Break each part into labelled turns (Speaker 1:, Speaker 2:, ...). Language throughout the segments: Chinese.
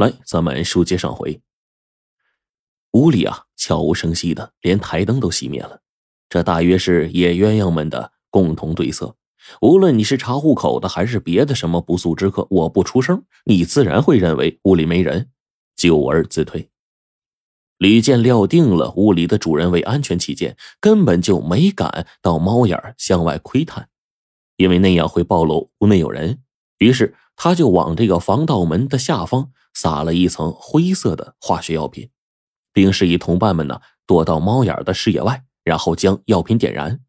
Speaker 1: 来，咱们书接上回。屋里啊，悄无声息的，连台灯都熄灭了。这大约是野鸳鸯们的共同对策。无论你是查户口的，还是别的什么不速之客，我不出声，你自然会认为屋里没人，久而自退。吕健料定了屋里的主人为安全起见，根本就没敢到猫眼向外窥探，因为那样会暴露屋内有人。于是他就往这个防盗门的下方。撒了一层灰色的化学药品，并示意同伴们呢躲到猫眼的视野外，然后将药品点燃。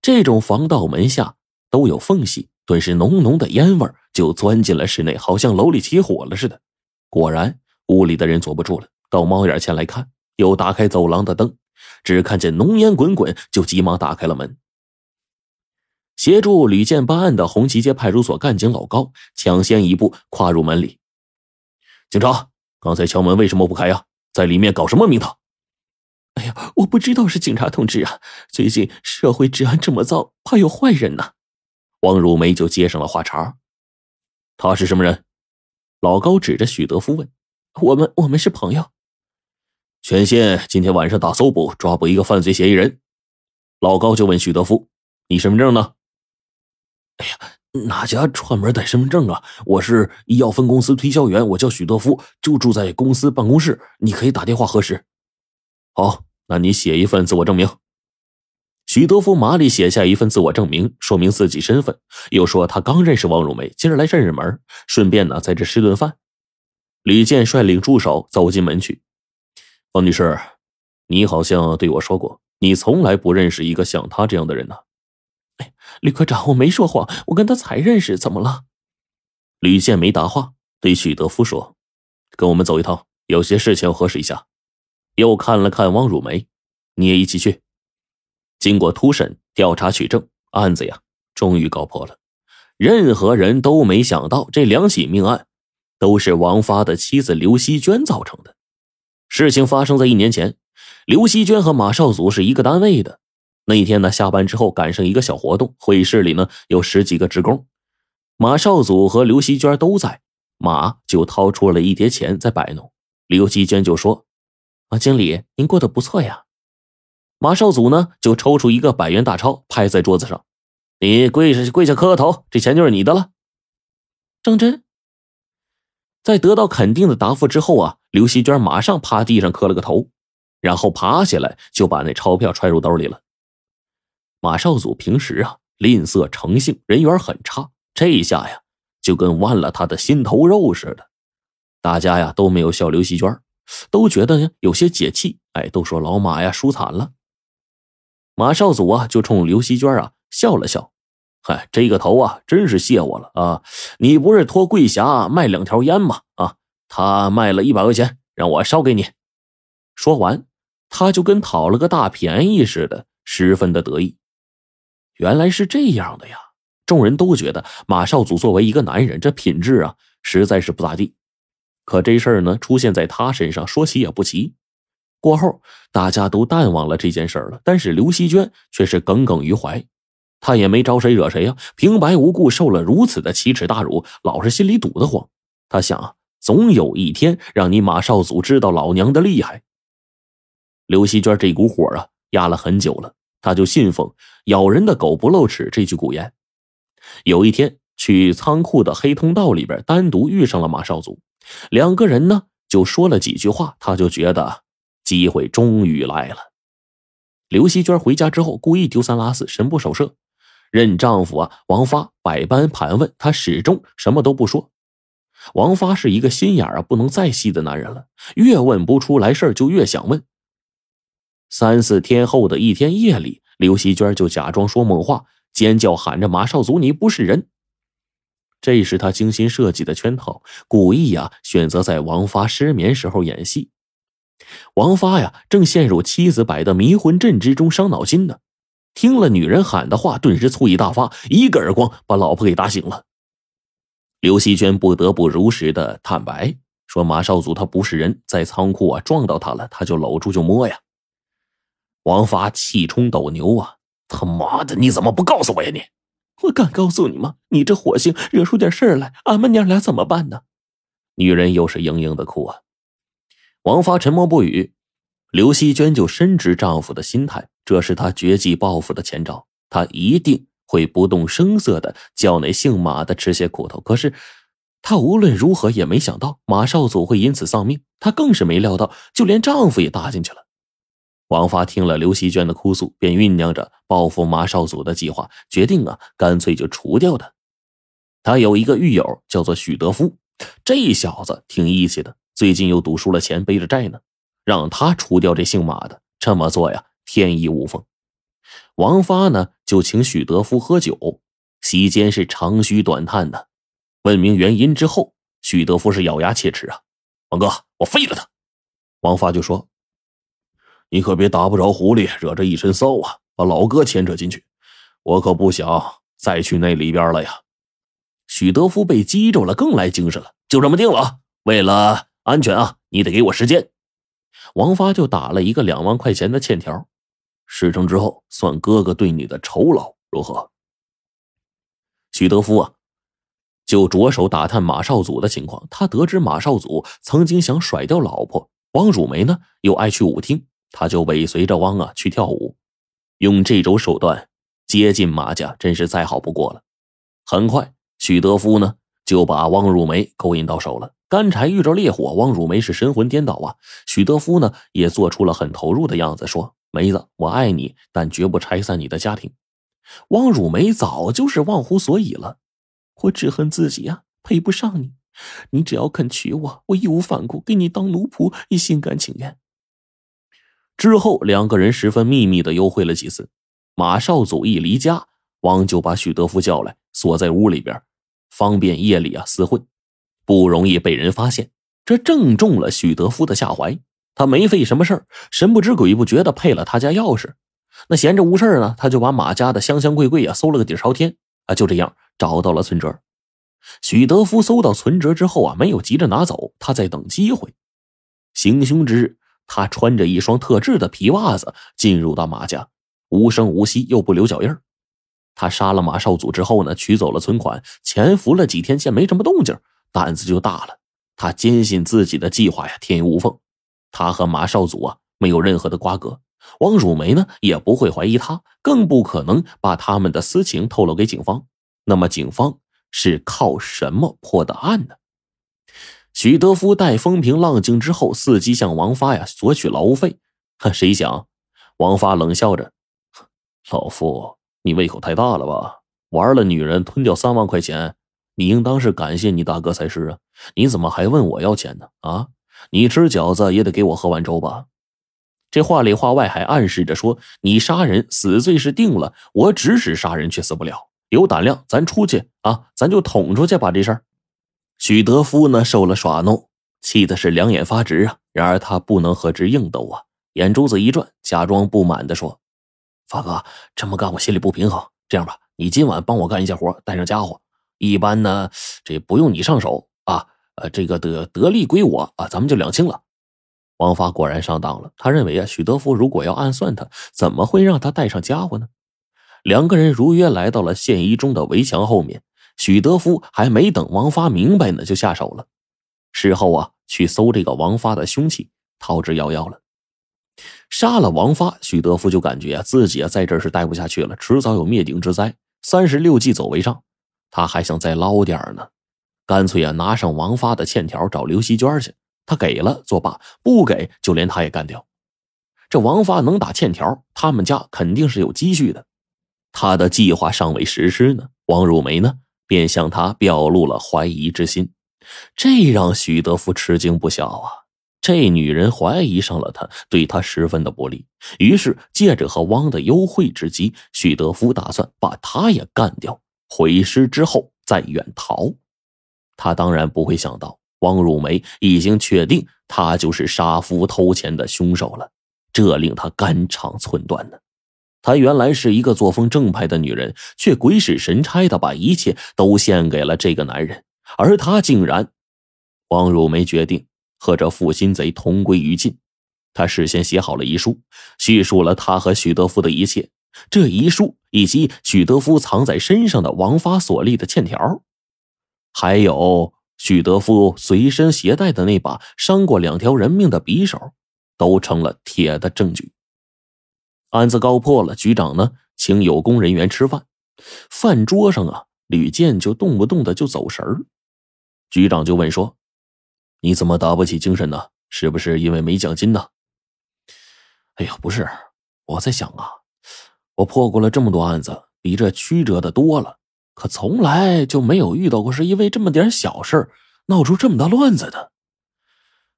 Speaker 1: 这种防盗门下都有缝隙，顿时浓浓的烟味就钻进了室内，好像楼里起火了似的。果然，屋里的人坐不住了，到猫眼前来看，又打开走廊的灯，只看见浓烟滚滚，就急忙打开了门。协助吕建办案的红旗街派出所干警老高抢先一步跨入门里。警察，刚才敲门为什么不开呀？在里面搞什么名堂？
Speaker 2: 哎呀，我不知道是警察同志啊！最近社会治安这么糟，怕有坏人呢。
Speaker 1: 王如梅就接上了话茬。他是什么人？老高指着许德福问。
Speaker 2: 我们我们是朋友。
Speaker 1: 全县今天晚上打搜捕，抓捕一个犯罪嫌疑人。老高就问许德福：“你身份证呢？”
Speaker 3: 哎呀。哪家串门带身份证啊？我是医药分公司推销员，我叫许德福，就住在公司办公室，你可以打电话核实。
Speaker 1: 好，那你写一份自我证明。许德福麻利写下一份自我证明，说明自己身份，又说他刚认识王汝梅，今儿来认认门，顺便呢在这吃顿饭。吕健率领助手走进门去。王女士，你好像对我说过，你从来不认识一个像他这样的人呢。
Speaker 2: 吕科长，我没说谎，我跟他才认识，怎么了？
Speaker 1: 吕健没答话，对许德福说：“跟我们走一趟，有些事情要核实一下。”又看了看汪汝梅，你也一起去。经过突审、调查取证，案子呀，终于告破了。任何人都没想到，这两起命案都是王发的妻子刘希娟造成的。事情发生在一年前，刘希娟和马少祖是一个单位的。那一天呢，下班之后赶上一个小活动，会议室里呢有十几个职工，马少祖和刘希娟都在，马就掏出了一叠钱在摆弄，刘希娟就说：“
Speaker 2: 啊，经理，您过得不错呀。”
Speaker 1: 马少祖呢就抽出一个百元大钞拍在桌子上：“你跪下跪下磕个头，这钱就是你的了。”
Speaker 2: 郑真
Speaker 1: 在得到肯定的答复之后啊，刘希娟马上趴地上磕了个头，然后爬起来就把那钞票揣入兜里了。马少祖平时啊吝啬成性，人缘很差，这一下呀就跟剜了他的心头肉似的。大家呀都没有笑刘希娟，都觉得呢有些解气。哎，都说老马呀输惨了。马少祖啊就冲刘希娟啊笑了笑，嗨，这个头啊真是谢我了啊！你不是托桂霞卖两条烟吗？啊，他卖了一百块钱，让我烧给你。说完，他就跟讨了个大便宜似的，十分的得意。原来是这样的呀！众人都觉得马少祖作为一个男人，这品质啊实在是不咋地。可这事儿呢，出现在他身上，说起也不奇。过后，大家都淡忘了这件事了，但是刘希娟却是耿耿于怀。他也没招谁惹谁呀，平白无故受了如此的奇耻大辱，老是心里堵得慌。他想啊，总有一天让你马少祖知道老娘的厉害。刘希娟这股火啊，压了很久了。他就信奉“咬人的狗不露齿”这句古言。有一天去仓库的黑通道里边，单独遇上了马少祖，两个人呢就说了几句话，他就觉得机会终于来了。刘希娟回家之后，故意丢三落四，神不守舍，任丈夫啊王发百般盘问，她始终什么都不说。王发是一个心眼啊不能再细的男人了，越问不出来事，就越想问。三四天后的一天夜里，刘希娟就假装说梦话，尖叫喊着：“马少祖，你不是人！”这是他精心设计的圈套，故意呀选择在王发失眠时候演戏。王发呀正陷入妻子摆的迷魂阵之中伤脑筋呢，听了女人喊的话，顿时醋意大发，一个耳光把老婆给打醒了。刘希娟不得不如实的坦白说：“马少祖他不是人，在仓库啊撞到他了，他就搂住就摸呀。”王发气冲斗牛啊！他妈的，你怎么不告诉我呀？你，
Speaker 2: 我敢告诉你吗？你这火星惹出点事儿来，俺们娘俩怎么办呢？
Speaker 1: 女人又是嘤嘤的哭啊。王发沉默不语，刘希娟就深知丈夫的心态，这是她绝技报复的前兆，她一定会不动声色的叫那姓马的吃些苦头。可是，她无论如何也没想到马少祖会因此丧命，她更是没料到，就连丈夫也搭进去了。王发听了刘希娟的哭诉，便酝酿着报复马少祖的计划，决定啊，干脆就除掉他。他有一个狱友叫做许德夫，这小子挺义气的。最近又赌输了钱，背着债呢，让他除掉这姓马的。这么做呀，天衣无缝。王发呢，就请许德夫喝酒，席间是长吁短叹的。问明原因之后，许德夫是咬牙切齿啊：“王哥，我废了他。”王发就说：“你可别打不着狐狸，惹着一身骚啊，把老哥牵扯进去，我可不想再去那里边了呀。”许德夫被激着了，更来精神了。就这么定了啊，为了。安全啊！你得给我时间。王发就打了一个两万块钱的欠条，事成之后算哥哥对你的酬劳，如何？许德夫啊，就着手打探马少祖的情况。他得知马少祖曾经想甩掉老婆王汝梅呢，又爱去舞厅，他就尾随着汪啊去跳舞，用这种手段接近马家，真是再好不过了。很快，许德夫呢就把汪汝梅勾引到手了。干柴遇着烈火，汪汝梅是神魂颠倒啊！许德夫呢也做出了很投入的样子，说：“梅子，我爱你，但绝不拆散你的家庭。”汪汝梅早就是忘乎所以了，
Speaker 2: 我只恨自己啊，配不上你。你只要肯娶我，我义无反顾给你当奴仆，也心甘情愿。
Speaker 1: 之后，两个人十分秘密的幽会了几次。马少祖一离家，王就把许德夫叫来，锁在屋里边，方便夜里啊厮混。不容易被人发现，这正中了许德夫的下怀。他没费什么事神不知鬼不觉的配了他家钥匙。那闲着无事呢，他就把马家的香香柜柜啊搜了个底朝天啊，就这样找到了存折。许德夫搜到存折之后啊，没有急着拿走，他在等机会。行凶之日，他穿着一双特制的皮袜子进入到马家，无声无息又不留脚印他杀了马少祖之后呢，取走了存款，潜伏了几天，见没什么动静。胆子就大了，他坚信自己的计划呀天衣无缝，他和马少祖啊没有任何的瓜葛，汪汝梅呢也不会怀疑他，更不可能把他们的私情透露给警方。那么警方是靠什么破的案呢？许德夫待风平浪静之后，伺机向王发呀索取劳务费。谁想，王发冷笑着：“老夫，你胃口太大了吧？玩了女人，吞掉三万块钱。”你应当是感谢你大哥才是啊！你怎么还问我要钱呢？啊，你吃饺子也得给我喝碗粥吧？这话里话外还暗示着说，你杀人死罪是定了，我指使杀人却死不了。有胆量咱出去啊，咱就捅出去把这事儿。许德夫呢受了耍弄，气的是两眼发直啊。然而他不能和之硬斗啊，眼珠子一转，假装不满的说：“发哥这么干我心里不平衡。这样吧，你今晚帮我干一下活，带上家伙。”一般呢，这不用你上手啊，呃，这个得得利归我啊，咱们就两清了。王发果然上当了，他认为啊，许德福如果要暗算他，怎么会让他带上家伙呢？两个人如约来到了县一中的围墙后面，许德福还没等王发明白呢，就下手了。事后啊，去搜这个王发的凶器，逃之夭夭了。杀了王发，许德福就感觉啊，自己啊在这儿是待不下去了，迟早有灭顶之灾。三十六计，走为上。他还想再捞点呢，干脆啊拿上王发的欠条找刘希娟去。他给了作罢，不给就连他也干掉。这王发能打欠条，他们家肯定是有积蓄的。他的计划尚未实施呢，王汝梅呢便向他表露了怀疑之心，这让许德福吃惊不小啊。这女人怀疑上了他，对他十分的不利。于是借着和汪的幽会之机，许德福打算把他也干掉。毁尸之后再远逃，他当然不会想到汪汝梅已经确定他就是杀夫偷钱的凶手了，这令他肝肠寸断呢。他原来是一个作风正派的女人，却鬼使神差的把一切都献给了这个男人，而他竟然……汪汝梅决定和这负心贼同归于尽。他事先写好了遗书，叙述了他和许德福的一切。这遗书以及许德夫藏在身上的王发所立的欠条，还有许德福随身携带的那把伤过两条人命的匕首，都成了铁的证据。案子告破了，局长呢，请有功人员吃饭。饭桌上啊，吕健就动不动的就走神儿。局长就问说：“你怎么打不起精神呢？是不是因为没奖金呢？”
Speaker 2: 哎呀，不是，我在想啊，我破过了这么多案子，比这曲折的多了，可从来就没有遇到过是因为这么点小事闹出这么大乱子的。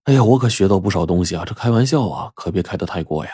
Speaker 2: 哎呀，我可学到不少东西啊！这开玩笑啊，可别开得太过呀。